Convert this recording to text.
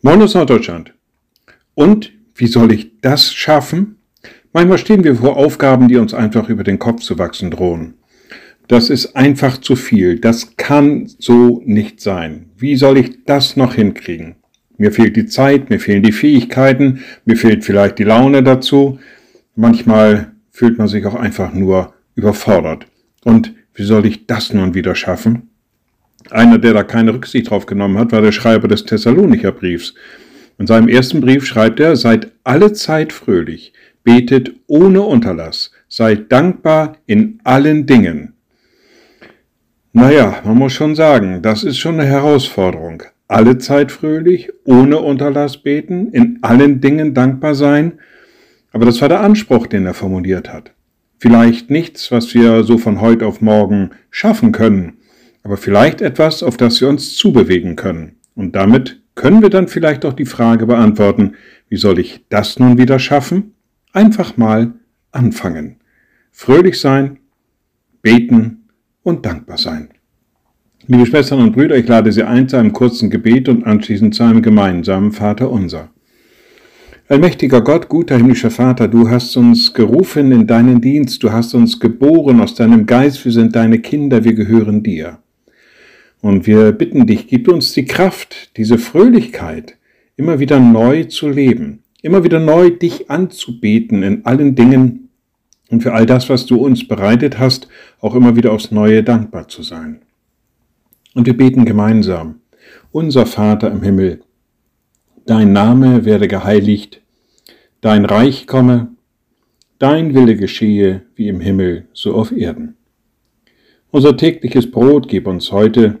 Moin aus Norddeutschland. Und wie soll ich das schaffen? Manchmal stehen wir vor Aufgaben, die uns einfach über den Kopf zu wachsen drohen. Das ist einfach zu viel. Das kann so nicht sein. Wie soll ich das noch hinkriegen? Mir fehlt die Zeit, mir fehlen die Fähigkeiten, mir fehlt vielleicht die Laune dazu. Manchmal fühlt man sich auch einfach nur überfordert. Und wie soll ich das nun wieder schaffen? Einer, der da keine Rücksicht drauf genommen hat, war der Schreiber des Thessalonicher Briefs. In seinem ersten Brief schreibt er, seid alle Zeit fröhlich, betet ohne Unterlass, seid dankbar in allen Dingen. Naja, man muss schon sagen, das ist schon eine Herausforderung. Alle Zeit fröhlich, ohne Unterlass beten, in allen Dingen dankbar sein. Aber das war der Anspruch, den er formuliert hat. Vielleicht nichts, was wir so von heute auf morgen schaffen können, aber vielleicht etwas, auf das wir uns zubewegen können. Und damit können wir dann vielleicht auch die Frage beantworten, wie soll ich das nun wieder schaffen? Einfach mal anfangen. Fröhlich sein, beten und dankbar sein. Liebe Schwestern und Brüder, ich lade Sie ein zu einem kurzen Gebet und anschließend zu einem gemeinsamen Vater unser. Allmächtiger Gott, guter himmlischer Vater, du hast uns gerufen in deinen Dienst, du hast uns geboren aus deinem Geist, wir sind deine Kinder, wir gehören dir. Und wir bitten dich, gib uns die Kraft, diese Fröhlichkeit, immer wieder neu zu leben, immer wieder neu dich anzubeten in allen Dingen und für all das, was du uns bereitet hast, auch immer wieder aufs Neue dankbar zu sein. Und wir beten gemeinsam, unser Vater im Himmel, dein Name werde geheiligt, dein Reich komme, dein Wille geschehe wie im Himmel, so auf Erden. Unser tägliches Brot gib uns heute